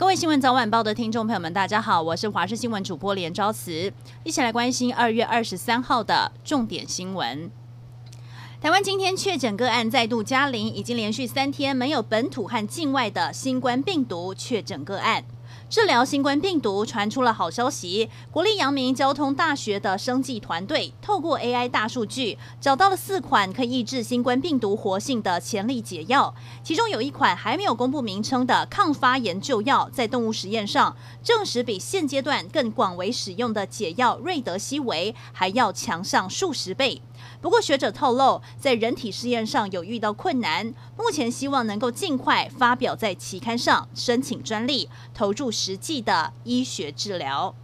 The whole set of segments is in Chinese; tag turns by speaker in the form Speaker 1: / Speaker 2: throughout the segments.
Speaker 1: 各位新闻早晚报的听众朋友们，大家好，我是华视新闻主播连昭慈，一起来关心二月二十三号的重点新闻。台湾今天确诊个案再度加零，已经连续三天没有本土和境外的新冠病毒确诊个案。治疗新冠病毒传出了好消息，国立阳明交通大学的生技团队透过 AI 大数据，找到了四款可以抑制新冠病毒活性的潜力解药，其中有一款还没有公布名称的抗发炎旧药，在动物实验上证实比现阶段更广为使用的解药瑞德西韦还要强上数十倍。不过，学者透露，在人体试验上有遇到困难，目前希望能够尽快发表在期刊上，申请专利，投入实际的医学治疗。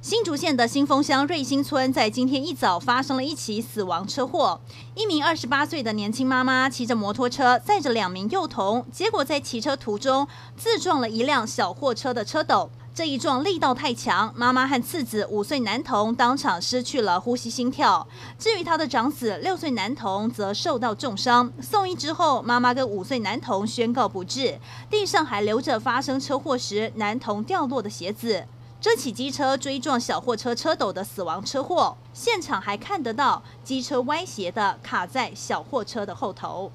Speaker 1: 新竹县的新丰乡瑞兴村在今天一早发生了一起死亡车祸，一名二十八岁的年轻妈妈骑着摩托车载着两名幼童，结果在骑车途中自撞了一辆小货车的车斗。这一撞力道太强，妈妈和次子五岁男童当场失去了呼吸心跳。至于他的长子六岁男童则受到重伤，送医之后，妈妈跟五岁男童宣告不治，地上还留着发生车祸时男童掉落的鞋子。这起机车追撞小货车车斗的死亡车祸，现场还看得到机车歪斜的卡在小货车的后头。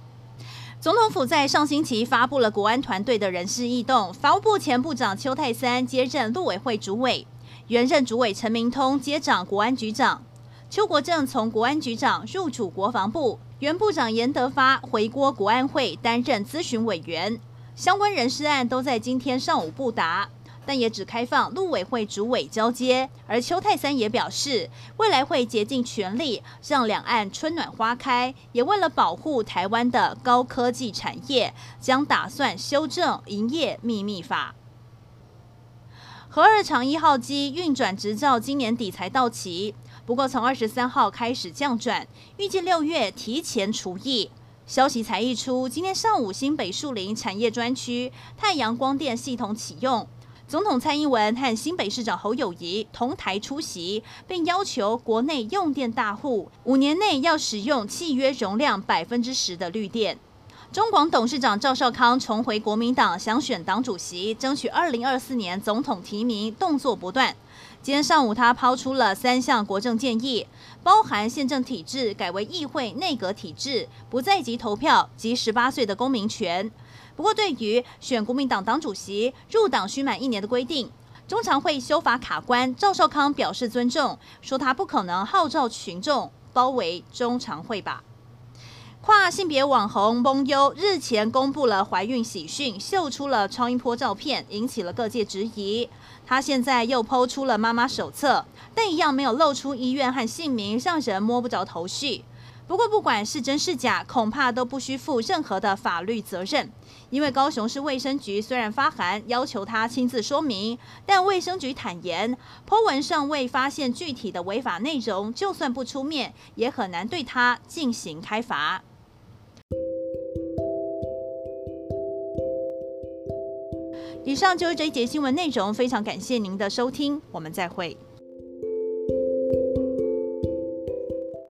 Speaker 1: 总统府在上星期发布了国安团队的人事异动，法务部前部长邱泰三接任陆委会主委，原任主委陈明通接掌国安局长，邱国正从国安局长入主国防部，原部长严德发回国国安会担任咨询委员，相关人事案都在今天上午布达。但也只开放陆委会主委交接，而邱泰三也表示，未来会竭尽全力让两岸春暖花开，也为了保护台湾的高科技产业，将打算修正营业秘密法。核二厂一号机运转执照今年底才到期，不过从二十三号开始降转，预计六月提前除役。消息才一出，今天上午新北树林产业专区太阳光电系统启用。总统蔡英文和新北市长侯友谊同台出席，并要求国内用电大户五年内要使用契约容量百分之十的绿电。中广董事长赵少康重回国民党，想选党主席，争取二零二四年总统提名，动作不断。今天上午，他抛出了三项国政建议，包含宪政体制改为议会内阁体制，不在籍投票及十八岁的公民权。不过，对于选国民党党主席入党需满一年的规定，中常会修法卡关，赵少康表示尊重，说他不可能号召群众包围中常会吧。跨性别网红蒙优日前公布了怀孕喜讯，秀出了超音波照片，引起了各界质疑。她现在又抛出了妈妈手册，但一样没有露出医院和姓名，让人摸不着头绪。不过，不管是真是假，恐怕都不需负任何的法律责任。因为高雄市卫生局虽然发函要求他亲自说明，但卫生局坦言，po 文尚未发现具体的违法内容，就算不出面，也很难对他进行开罚。以上就是这一节新闻内容，非常感谢您的收听，我们再会。